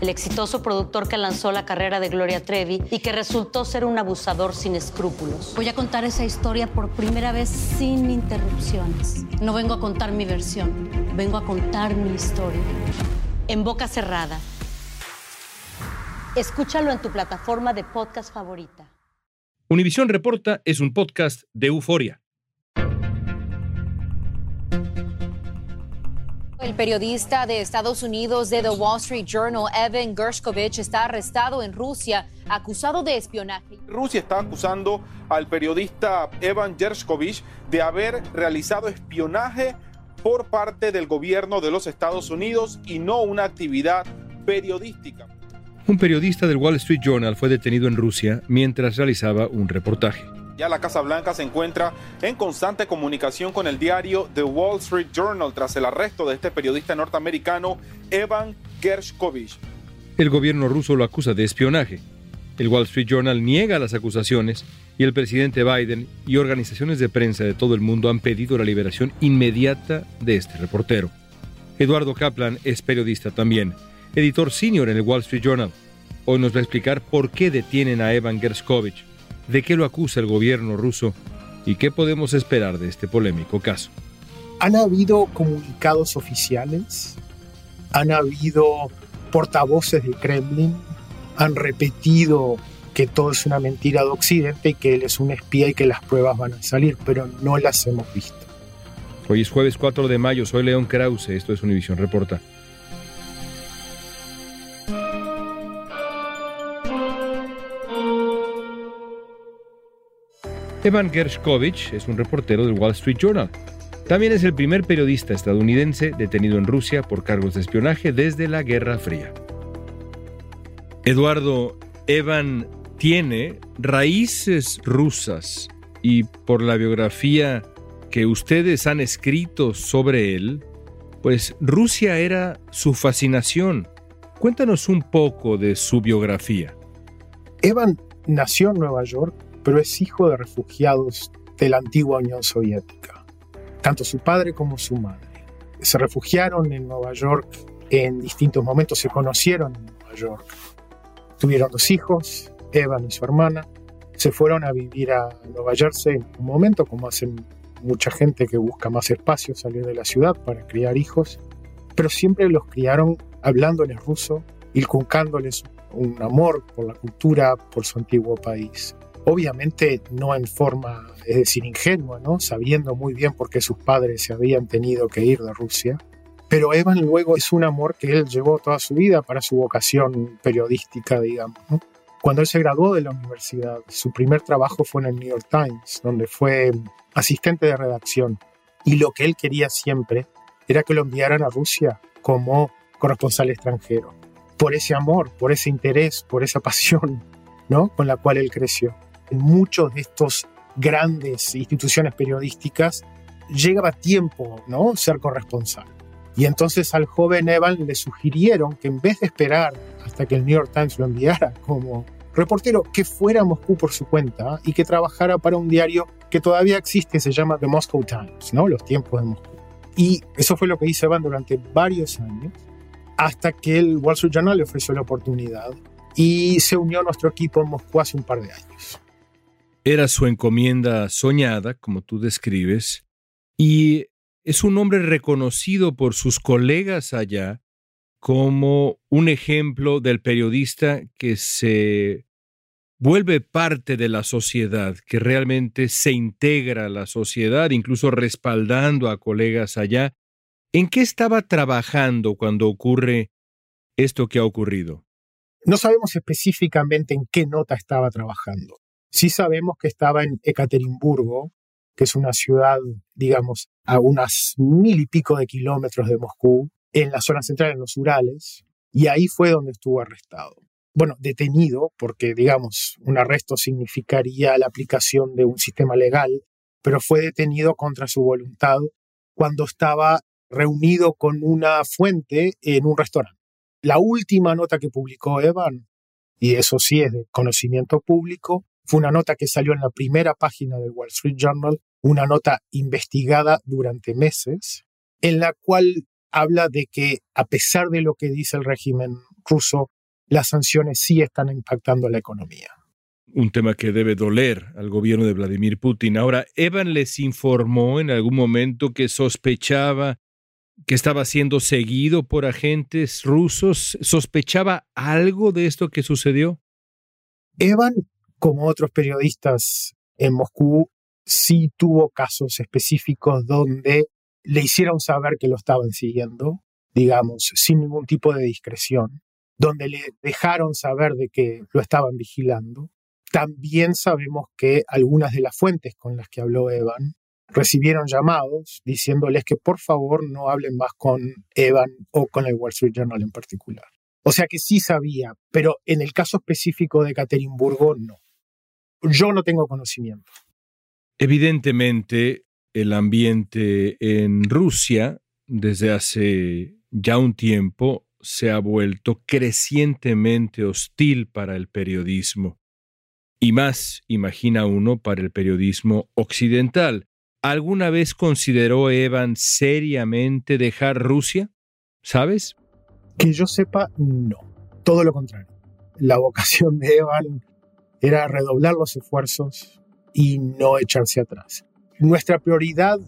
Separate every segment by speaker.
Speaker 1: el exitoso productor que lanzó la carrera de Gloria Trevi y que resultó ser un abusador sin escrúpulos. Voy a contar esa historia por primera vez sin interrupciones. No vengo a contar mi versión, vengo a contar mi historia. En boca cerrada. Escúchalo en tu plataforma de podcast favorita.
Speaker 2: Univisión Reporta es un podcast de euforia.
Speaker 3: El periodista de Estados Unidos de The Wall Street Journal, Evan Gershkovich, está arrestado en Rusia acusado de espionaje.
Speaker 4: Rusia está acusando al periodista Evan Gershkovich de haber realizado espionaje por parte del gobierno de los Estados Unidos y no una actividad periodística.
Speaker 2: Un periodista del Wall Street Journal fue detenido en Rusia mientras realizaba un reportaje.
Speaker 4: Ya la Casa Blanca se encuentra en constante comunicación con el diario The Wall Street Journal tras el arresto de este periodista norteamericano Evan Gershkovich.
Speaker 2: El gobierno ruso lo acusa de espionaje. El Wall Street Journal niega las acusaciones y el presidente Biden y organizaciones de prensa de todo el mundo han pedido la liberación inmediata de este reportero. Eduardo Kaplan es periodista también, editor senior en el Wall Street Journal. Hoy nos va a explicar por qué detienen a Evan Gershkovich de qué lo acusa el gobierno ruso y qué podemos esperar de este polémico caso.
Speaker 5: Han habido comunicados oficiales, han habido portavoces del Kremlin, han repetido que todo es una mentira de Occidente y que él es un espía y que las pruebas van a salir, pero no las hemos visto.
Speaker 2: Hoy es jueves 4 de mayo, soy León Krause, esto es Univisión Reporta. Evan Gershkovich es un reportero del Wall Street Journal. También es el primer periodista estadounidense detenido en Rusia por cargos de espionaje desde la Guerra Fría. Eduardo, Evan tiene raíces rusas y por la biografía que ustedes han escrito sobre él, pues Rusia era su fascinación. Cuéntanos un poco de su biografía.
Speaker 5: Evan nació en Nueva York pero es hijo de refugiados de la antigua Unión Soviética, tanto su padre como su madre. Se refugiaron en Nueva York en distintos momentos, se conocieron en Nueva York. Tuvieron dos hijos, Evan y su hermana, se fueron a vivir a Nueva Jersey en un momento, como hacen mucha gente que busca más espacio, salir de la ciudad para criar hijos, pero siempre los criaron hablándoles ruso, inculcándoles un amor por la cultura, por su antiguo país. Obviamente no en forma, es decir, ingenua, ¿no? Sabiendo muy bien por qué sus padres se habían tenido que ir de Rusia. Pero Evan luego es un amor que él llevó toda su vida para su vocación periodística, digamos. Cuando él se graduó de la universidad, su primer trabajo fue en el New York Times, donde fue asistente de redacción. Y lo que él quería siempre era que lo enviaran a Rusia como corresponsal extranjero. Por ese amor, por ese interés, por esa pasión, ¿no? Con la cual él creció muchos de estos grandes instituciones periodísticas llegaba tiempo, ¿no? Ser corresponsal. Y entonces al joven Evan le sugirieron que en vez de esperar hasta que el New York Times lo enviara como reportero, que fuera a Moscú por su cuenta y que trabajara para un diario que todavía existe, se llama The Moscow Times, ¿no? Los tiempos de Moscú. Y eso fue lo que hizo Evan durante varios años, hasta que el Wall Street Journal le ofreció la oportunidad y se unió a nuestro equipo en Moscú hace un par de años.
Speaker 2: Era su encomienda soñada, como tú describes, y es un hombre reconocido por sus colegas allá como un ejemplo del periodista que se vuelve parte de la sociedad, que realmente se integra a la sociedad, incluso respaldando a colegas allá. ¿En qué estaba trabajando cuando ocurre esto que ha ocurrido?
Speaker 5: No sabemos específicamente en qué nota estaba trabajando. Sí sabemos que estaba en Ekaterimburgo, que es una ciudad, digamos, a unas mil y pico de kilómetros de Moscú, en la zona central, en los Urales, y ahí fue donde estuvo arrestado. Bueno, detenido, porque, digamos, un arresto significaría la aplicación de un sistema legal, pero fue detenido contra su voluntad cuando estaba reunido con una fuente en un restaurante. La última nota que publicó Evan, y eso sí es de conocimiento público, fue una nota que salió en la primera página del Wall Street Journal, una nota investigada durante meses, en la cual habla de que a pesar de lo que dice el régimen ruso, las sanciones sí están impactando la economía.
Speaker 2: Un tema que debe doler al gobierno de Vladimir Putin. Ahora, Evan les informó en algún momento que sospechaba que estaba siendo seguido por agentes rusos. ¿Sospechaba algo de esto que sucedió?
Speaker 5: Evan como otros periodistas en Moscú, sí tuvo casos específicos donde le hicieron saber que lo estaban siguiendo, digamos, sin ningún tipo de discreción, donde le dejaron saber de que lo estaban vigilando. También sabemos que algunas de las fuentes con las que habló Evan recibieron llamados diciéndoles que por favor no hablen más con Evan o con el Wall Street Journal en particular. O sea que sí sabía, pero en el caso específico de Caterinburgo no. Yo no tengo conocimiento.
Speaker 2: Evidentemente, el ambiente en Rusia desde hace ya un tiempo se ha vuelto crecientemente hostil para el periodismo. Y más, imagina uno, para el periodismo occidental. ¿Alguna vez consideró Evan seriamente dejar Rusia? ¿Sabes?
Speaker 5: Que yo sepa, no. Todo lo contrario. La vocación de Evan era redoblar los esfuerzos y no echarse atrás. Nuestra prioridad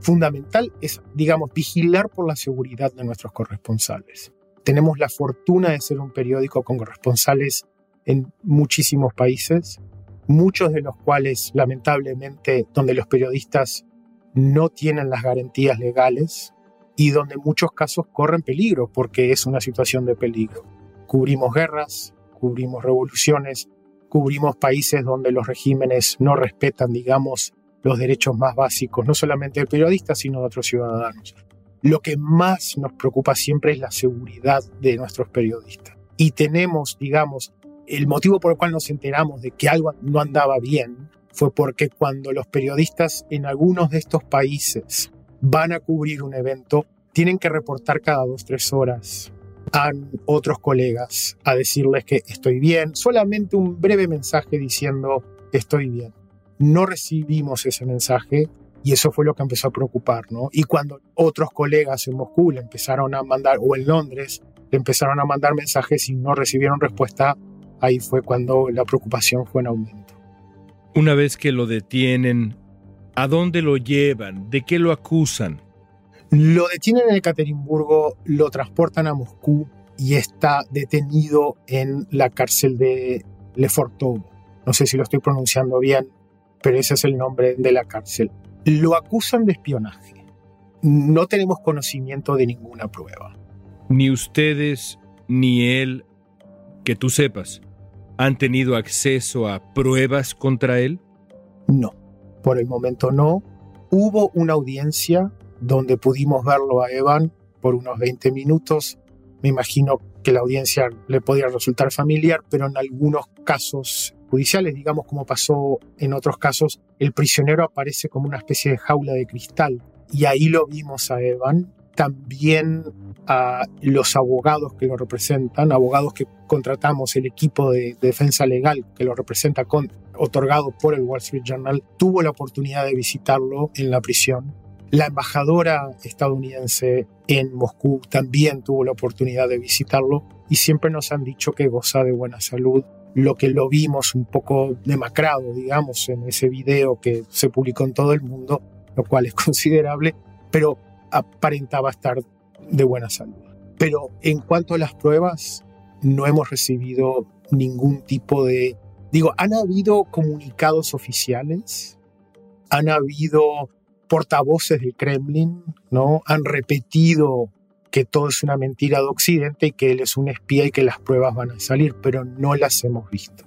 Speaker 5: fundamental es, digamos, vigilar por la seguridad de nuestros corresponsales. Tenemos la fortuna de ser un periódico con corresponsales en muchísimos países, muchos de los cuales, lamentablemente, donde los periodistas no tienen las garantías legales y donde muchos casos corren peligro porque es una situación de peligro. Cubrimos guerras, cubrimos revoluciones, cubrimos países donde los regímenes no respetan, digamos, los derechos más básicos, no solamente del periodista, sino de otros ciudadanos. Lo que más nos preocupa siempre es la seguridad de nuestros periodistas. Y tenemos, digamos, el motivo por el cual nos enteramos de que algo no andaba bien fue porque cuando los periodistas en algunos de estos países van a cubrir un evento, tienen que reportar cada dos, tres horas a otros colegas a decirles que estoy bien, solamente un breve mensaje diciendo estoy bien. No recibimos ese mensaje y eso fue lo que empezó a preocupar, ¿no? Y cuando otros colegas en Moscú le empezaron a mandar, o en Londres, le empezaron a mandar mensajes y no recibieron respuesta, ahí fue cuando la preocupación fue en aumento.
Speaker 2: Una vez que lo detienen, ¿a dónde lo llevan? ¿De qué lo acusan?
Speaker 5: Lo detienen en Ekaterimburgo, lo transportan a Moscú y está detenido en la cárcel de Lefortovo. No sé si lo estoy pronunciando bien, pero ese es el nombre de la cárcel. Lo acusan de espionaje. No tenemos conocimiento de ninguna prueba.
Speaker 2: Ni ustedes ni él, que tú sepas, han tenido acceso a pruebas contra él?
Speaker 5: No, por el momento no. Hubo una audiencia donde pudimos verlo a Evan por unos 20 minutos. Me imagino que la audiencia le podría resultar familiar, pero en algunos casos judiciales, digamos como pasó en otros casos, el prisionero aparece como una especie de jaula de cristal. Y ahí lo vimos a Evan, también a los abogados que lo representan, abogados que contratamos, el equipo de, defensa legal que lo representa, con, otorgado por el Wall Street Journal, tuvo la oportunidad de visitarlo en la prisión la embajadora estadounidense en Moscú también tuvo la oportunidad de visitarlo y siempre nos han dicho que goza de buena salud. Lo que lo vimos un poco demacrado, digamos, en ese video que se publicó en todo el mundo, lo cual es considerable, pero aparentaba estar de buena salud. Pero en cuanto a las pruebas, no hemos recibido ningún tipo de Digo, han habido comunicados oficiales, han habido portavoces del Kremlin, ¿no? Han repetido que todo es una mentira de Occidente y que él es un espía y que las pruebas van a salir, pero no las hemos visto.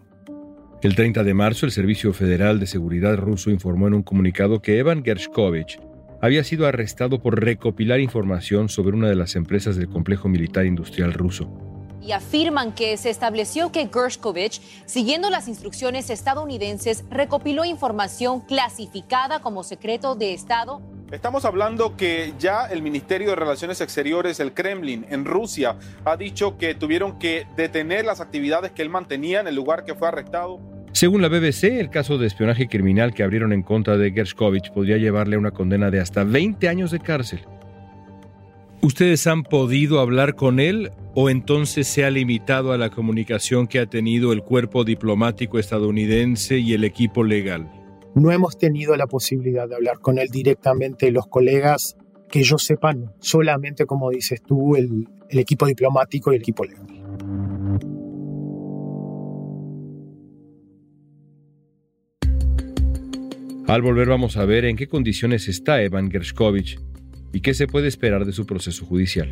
Speaker 2: El 30 de marzo, el Servicio Federal de Seguridad ruso informó en un comunicado que Evan Gershkovich había sido arrestado por recopilar información sobre una de las empresas del complejo militar industrial ruso.
Speaker 3: Y afirman que se estableció que Gershkovich, siguiendo las instrucciones estadounidenses, recopiló información clasificada como secreto de Estado
Speaker 4: Estamos hablando que ya el Ministerio de Relaciones Exteriores, el Kremlin, en Rusia, ha dicho que tuvieron que detener las actividades que él mantenía en el lugar que fue arrestado.
Speaker 2: Según la BBC, el caso de espionaje criminal que abrieron en contra de Gershkovich podría llevarle a una condena de hasta 20 años de cárcel. ¿Ustedes han podido hablar con él o entonces se ha limitado a la comunicación que ha tenido el cuerpo diplomático estadounidense y el equipo legal?
Speaker 5: No hemos tenido la posibilidad de hablar con él directamente, los colegas, que yo sepan, solamente como dices tú, el, el equipo diplomático y el equipo legal.
Speaker 2: Al volver vamos a ver en qué condiciones está Evan Gershkovich y qué se puede esperar de su proceso judicial.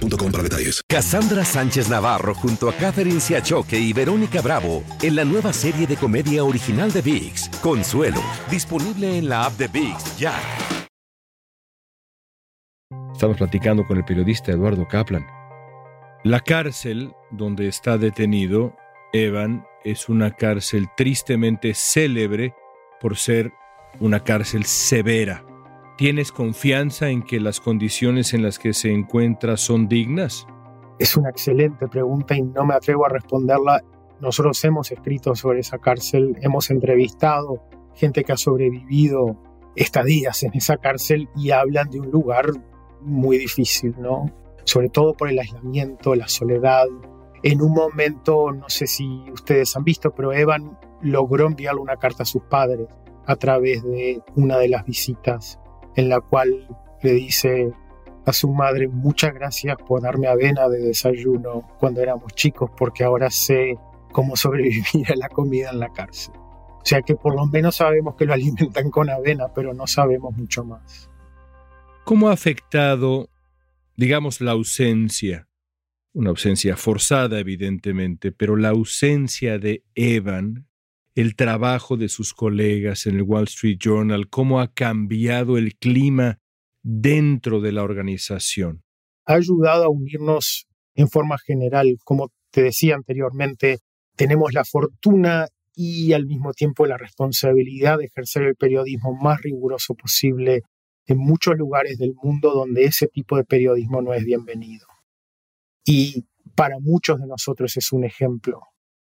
Speaker 6: boostmobile.com para detalles.
Speaker 7: Cassandra Sánchez Navarro junto a Catherine Siachoque y Verónica Bravo en la nueva serie de comedia original de VIX, Consuelo, disponible en la app de VIX ya.
Speaker 2: Estamos platicando con el periodista Eduardo Kaplan. La cárcel donde está detenido Evan es una cárcel tristemente célebre por ser una cárcel severa. ¿Tienes confianza en que las condiciones en las que se encuentra son dignas?
Speaker 5: Es una excelente pregunta y no me atrevo a responderla. Nosotros hemos escrito sobre esa cárcel, hemos entrevistado gente que ha sobrevivido estadías en esa cárcel y hablan de un lugar muy difícil, ¿no? Sobre todo por el aislamiento, la soledad. En un momento, no sé si ustedes han visto, pero Evan logró enviarle una carta a sus padres a través de una de las visitas en la cual le dice a su madre muchas gracias por darme avena de desayuno cuando éramos chicos porque ahora sé cómo sobrevivir a la comida en la cárcel. O sea que por lo menos sabemos que lo alimentan con avena, pero no sabemos mucho más.
Speaker 2: ¿Cómo ha afectado, digamos, la ausencia? Una ausencia forzada, evidentemente, pero la ausencia de Evan el trabajo de sus colegas en el Wall Street Journal, cómo ha cambiado el clima dentro de la organización.
Speaker 5: Ha ayudado a unirnos en forma general. Como te decía anteriormente, tenemos la fortuna y al mismo tiempo la responsabilidad de ejercer el periodismo más riguroso posible en muchos lugares del mundo donde ese tipo de periodismo no es bienvenido. Y para muchos de nosotros es un ejemplo.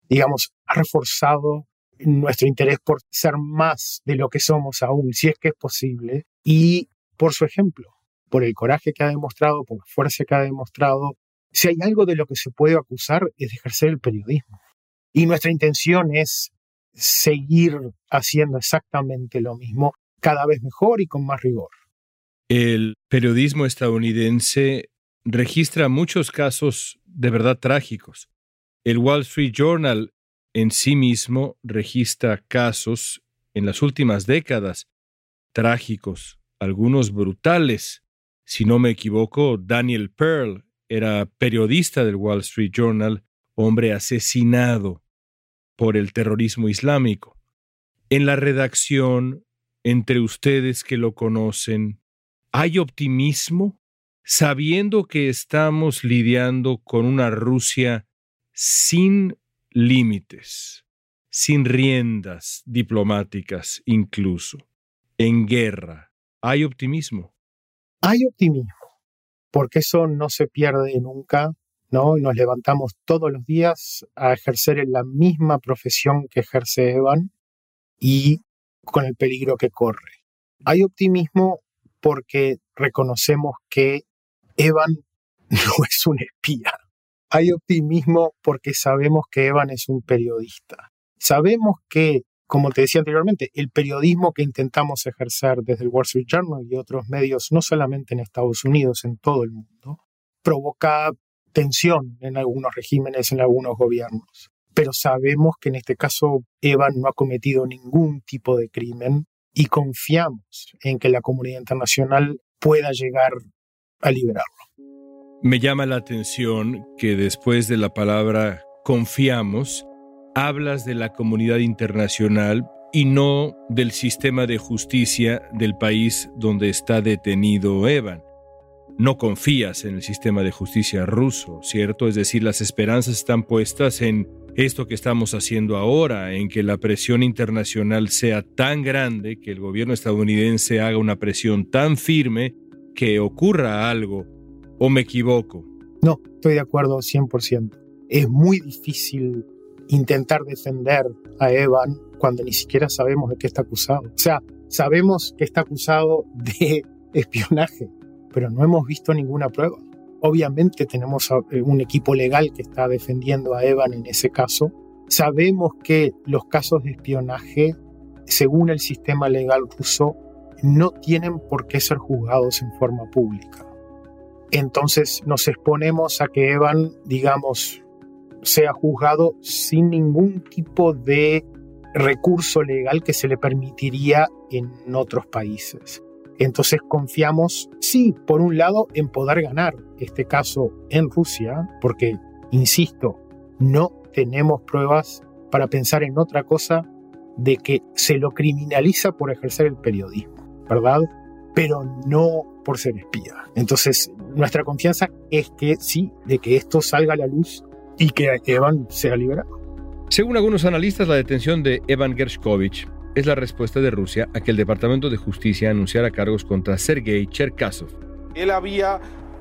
Speaker 5: Digamos, ha reforzado nuestro interés por ser más de lo que somos aún, si es que es posible, y por su ejemplo, por el coraje que ha demostrado, por la fuerza que ha demostrado. Si hay algo de lo que se puede acusar es de ejercer el periodismo. Y nuestra intención es seguir haciendo exactamente lo mismo, cada vez mejor y con más rigor.
Speaker 2: El periodismo estadounidense registra muchos casos de verdad trágicos. El Wall Street Journal en sí mismo registra casos en las últimas décadas trágicos, algunos brutales. Si no me equivoco, Daniel Pearl era periodista del Wall Street Journal, hombre asesinado por el terrorismo islámico. En la redacción, entre ustedes que lo conocen, ¿hay optimismo? Sabiendo que estamos lidiando con una Rusia sin límites, sin riendas diplomáticas incluso. En guerra, ¿hay optimismo?
Speaker 5: Hay optimismo. porque eso no se pierde nunca, ¿no? Nos levantamos todos los días a ejercer en la misma profesión que ejerce Evan y con el peligro que corre. Hay optimismo porque reconocemos que Evan no es un espía. Hay optimismo porque sabemos que Evan es un periodista. Sabemos que, como te decía anteriormente, el periodismo que intentamos ejercer desde el Wall Street Journal y otros medios, no solamente en Estados Unidos, en todo el mundo, provoca tensión en algunos regímenes, en algunos gobiernos. Pero sabemos que en este caso Evan no ha cometido ningún tipo de crimen y confiamos en que la comunidad internacional pueda llegar a liberarlo.
Speaker 2: Me llama la atención que después de la palabra confiamos, hablas de la comunidad internacional y no del sistema de justicia del país donde está detenido Evan. No confías en el sistema de justicia ruso, ¿cierto? Es decir, las esperanzas están puestas en esto que estamos haciendo ahora, en que la presión internacional sea tan grande, que el gobierno estadounidense haga una presión tan firme que ocurra algo ¿O me equivoco?
Speaker 5: No, estoy de acuerdo 100%. Es muy difícil intentar defender a Evan cuando ni siquiera sabemos de qué está acusado. O sea, sabemos que está acusado de espionaje, pero no hemos visto ninguna prueba. Obviamente tenemos eh, un equipo legal que está defendiendo a Evan en ese caso. Sabemos que los casos de espionaje, según el sistema legal ruso, no tienen por qué ser juzgados en forma pública entonces nos exponemos a que Evan, digamos, sea juzgado sin ningún tipo de recurso legal que se le permitiría en otros países. Entonces confiamos, sí, por un lado, en poder ganar este caso en Rusia, porque, insisto, no tenemos pruebas para pensar en otra cosa de que se lo criminaliza por ejercer el periodismo, ¿verdad? Pero no por ser espía. Entonces, nuestra confianza es que sí, de que esto salga a la luz y que Evan sea liberado.
Speaker 2: Según algunos analistas, la detención de Evan Gershkovich es la respuesta de Rusia a que el Departamento de Justicia anunciara cargos contra Sergei Cherkasov.
Speaker 4: Él había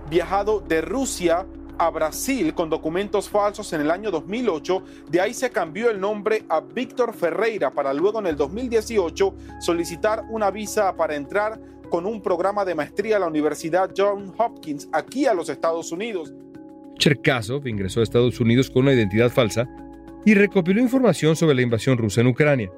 Speaker 4: viajado de Rusia a Brasil con documentos falsos en el año 2008. De ahí se cambió el nombre a Víctor Ferreira para luego en el 2018 solicitar una visa para entrar con un programa de maestría a la Universidad John Hopkins aquí a los Estados Unidos.
Speaker 2: Cherkasov ingresó a Estados Unidos con una identidad falsa y recopiló información sobre la invasión rusa en Ucrania.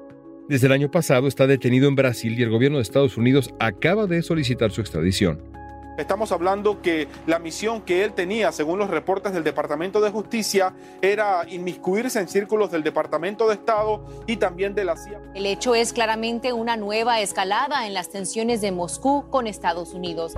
Speaker 2: Desde el año pasado está detenido en Brasil y el gobierno de Estados Unidos acaba de solicitar su extradición.
Speaker 4: Estamos hablando que la misión que él tenía, según los reportes del Departamento de Justicia, era inmiscuirse en círculos del Departamento de Estado y también de la CIA.
Speaker 3: El hecho es claramente una nueva escalada en las tensiones de Moscú con Estados Unidos.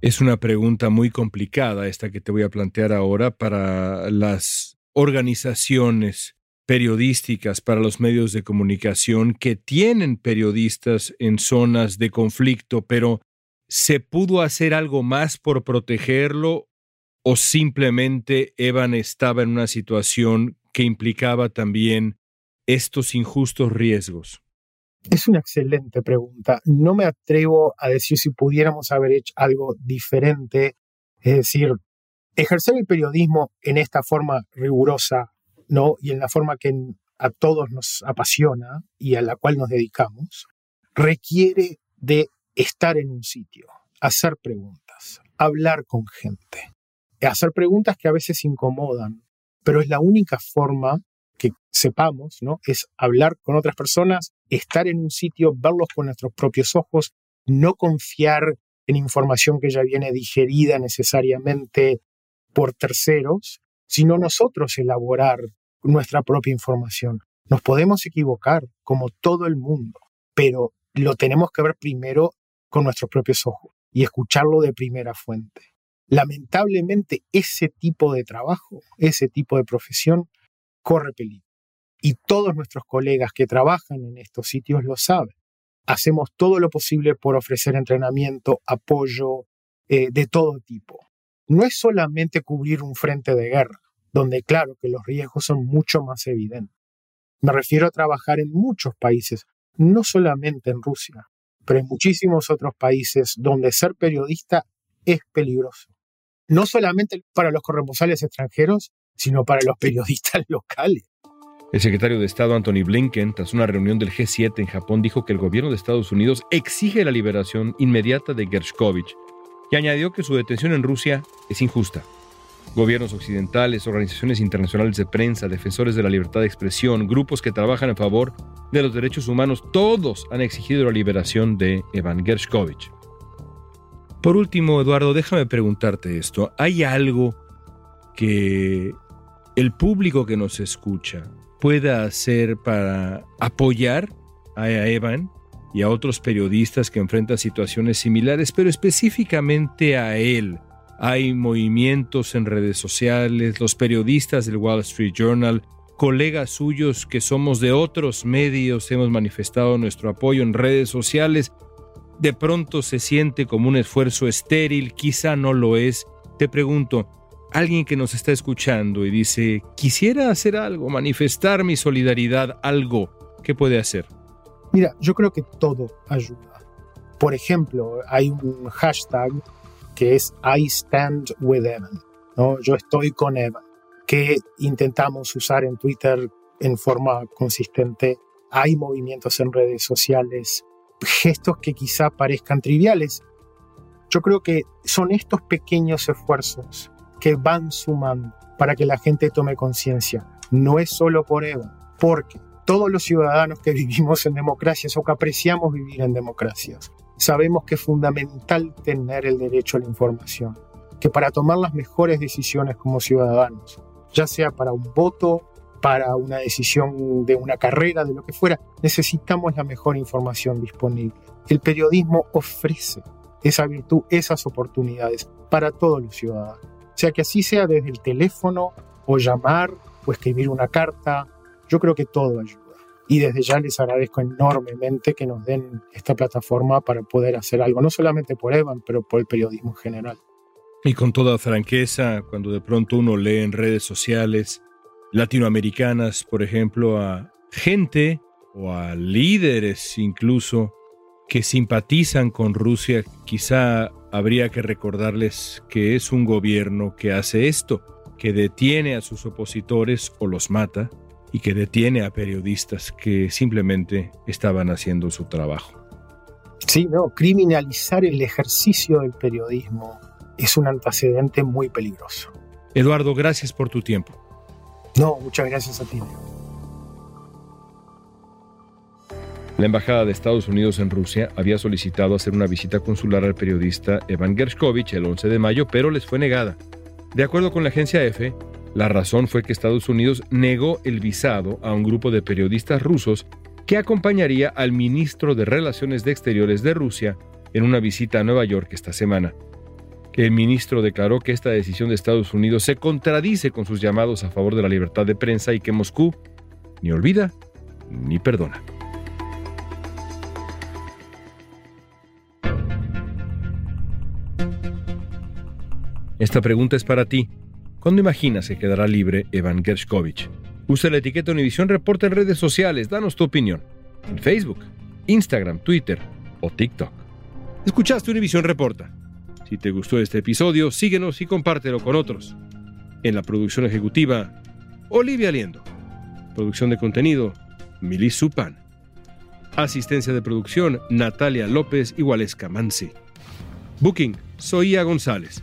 Speaker 2: Es una pregunta muy complicada esta que te voy a plantear ahora para las organizaciones periodísticas para los medios de comunicación que tienen periodistas en zonas de conflicto, pero ¿se pudo hacer algo más por protegerlo o simplemente Evan estaba en una situación que implicaba también estos injustos riesgos?
Speaker 5: Es una excelente pregunta. No me atrevo a decir si pudiéramos haber hecho algo diferente. Es decir, ejercer el periodismo en esta forma rigurosa ¿no? y en la forma que a todos nos apasiona y a la cual nos dedicamos, requiere de estar en un sitio, hacer preguntas, hablar con gente, hacer preguntas que a veces incomodan, pero es la única forma que sepamos, ¿no? Es hablar con otras personas, estar en un sitio, verlos con nuestros propios ojos, no confiar en información que ya viene digerida necesariamente por terceros, sino nosotros elaborar nuestra propia información. Nos podemos equivocar, como todo el mundo, pero lo tenemos que ver primero con nuestros propios ojos y escucharlo de primera fuente. Lamentablemente, ese tipo de trabajo, ese tipo de profesión, corre peligro. Y todos nuestros colegas que trabajan en estos sitios lo saben. Hacemos todo lo posible por ofrecer entrenamiento, apoyo eh, de todo tipo. No es solamente cubrir un frente de guerra, donde claro que los riesgos son mucho más evidentes. Me refiero a trabajar en muchos países, no solamente en Rusia, pero hay muchísimos otros países donde ser periodista es peligroso. No solamente para los corresponsales extranjeros, sino para los periodistas locales.
Speaker 2: El secretario de Estado Anthony Blinken, tras una reunión del G7 en Japón, dijo que el gobierno de Estados Unidos exige la liberación inmediata de Gershkovich y añadió que su detención en Rusia es injusta. Gobiernos occidentales, organizaciones internacionales de prensa, defensores de la libertad de expresión, grupos que trabajan en favor de los derechos humanos, todos han exigido la liberación de Evan Gershkovich. Por último, Eduardo, déjame preguntarte esto. ¿Hay algo que el público que nos escucha pueda hacer para apoyar a Evan y a otros periodistas que enfrentan situaciones similares, pero específicamente a él? Hay movimientos en redes sociales, los periodistas del Wall Street Journal, colegas suyos que somos de otros medios, hemos manifestado nuestro apoyo en redes sociales. De pronto se siente como un esfuerzo estéril, quizá no lo es. Te pregunto, alguien que nos está escuchando y dice, quisiera hacer algo, manifestar mi solidaridad, algo, ¿qué puede hacer?
Speaker 5: Mira, yo creo que todo ayuda. Por ejemplo, hay un hashtag que es I stand with Evan, ¿no? Yo estoy con Evan, que intentamos usar en Twitter en forma consistente. Hay movimientos en redes sociales, gestos que quizá parezcan triviales. Yo creo que son estos pequeños esfuerzos que van sumando para que la gente tome conciencia. No es solo por Evan, porque todos los ciudadanos que vivimos en democracias o que apreciamos vivir en democracias sabemos que es fundamental tener el derecho a la información, que para tomar las mejores decisiones como ciudadanos, ya sea para un voto, para una decisión de una carrera, de lo que fuera, necesitamos la mejor información disponible. El periodismo ofrece esa virtud, esas oportunidades para todos los ciudadanos. O sea, que así sea desde el teléfono o llamar o escribir una carta, yo creo que todo ayuda y desde ya les agradezco enormemente que nos den esta plataforma para poder hacer algo, no solamente por Evan, pero por el periodismo en general.
Speaker 2: Y con toda franqueza, cuando de pronto uno lee en redes sociales latinoamericanas, por ejemplo, a gente o a líderes incluso que simpatizan con Rusia, quizá habría que recordarles que es un gobierno que hace esto, que detiene a sus opositores o los mata, y que detiene a periodistas que simplemente estaban haciendo su trabajo.
Speaker 5: Sí, no, criminalizar el ejercicio del periodismo es un antecedente muy peligroso.
Speaker 2: Eduardo, gracias por tu tiempo.
Speaker 5: No, muchas gracias a ti.
Speaker 2: La Embajada de Estados Unidos en Rusia había solicitado hacer una visita consular al periodista Evan Gershkovich el 11 de mayo, pero les fue negada. De acuerdo con la agencia EFE, la razón fue que Estados Unidos negó el visado a un grupo de periodistas rusos que acompañaría al ministro de Relaciones de Exteriores de Rusia en una visita a Nueva York esta semana. El ministro declaró que esta decisión de Estados Unidos se contradice con sus llamados a favor de la libertad de prensa y que Moscú ni olvida ni perdona. Esta pregunta es para ti. ¿Cuándo imaginas que quedará libre Evan Gershkovich? Usa la etiqueta Univision Reporta en redes sociales. Danos tu opinión. En Facebook, Instagram, Twitter o TikTok. Escuchaste Univision Reporta. Si te gustó este episodio, síguenos y compártelo con otros. En la producción ejecutiva, Olivia Liendo. Producción de contenido, Milis Supan. Asistencia de producción, Natalia López y Waleska Mansi. Booking, Soía González.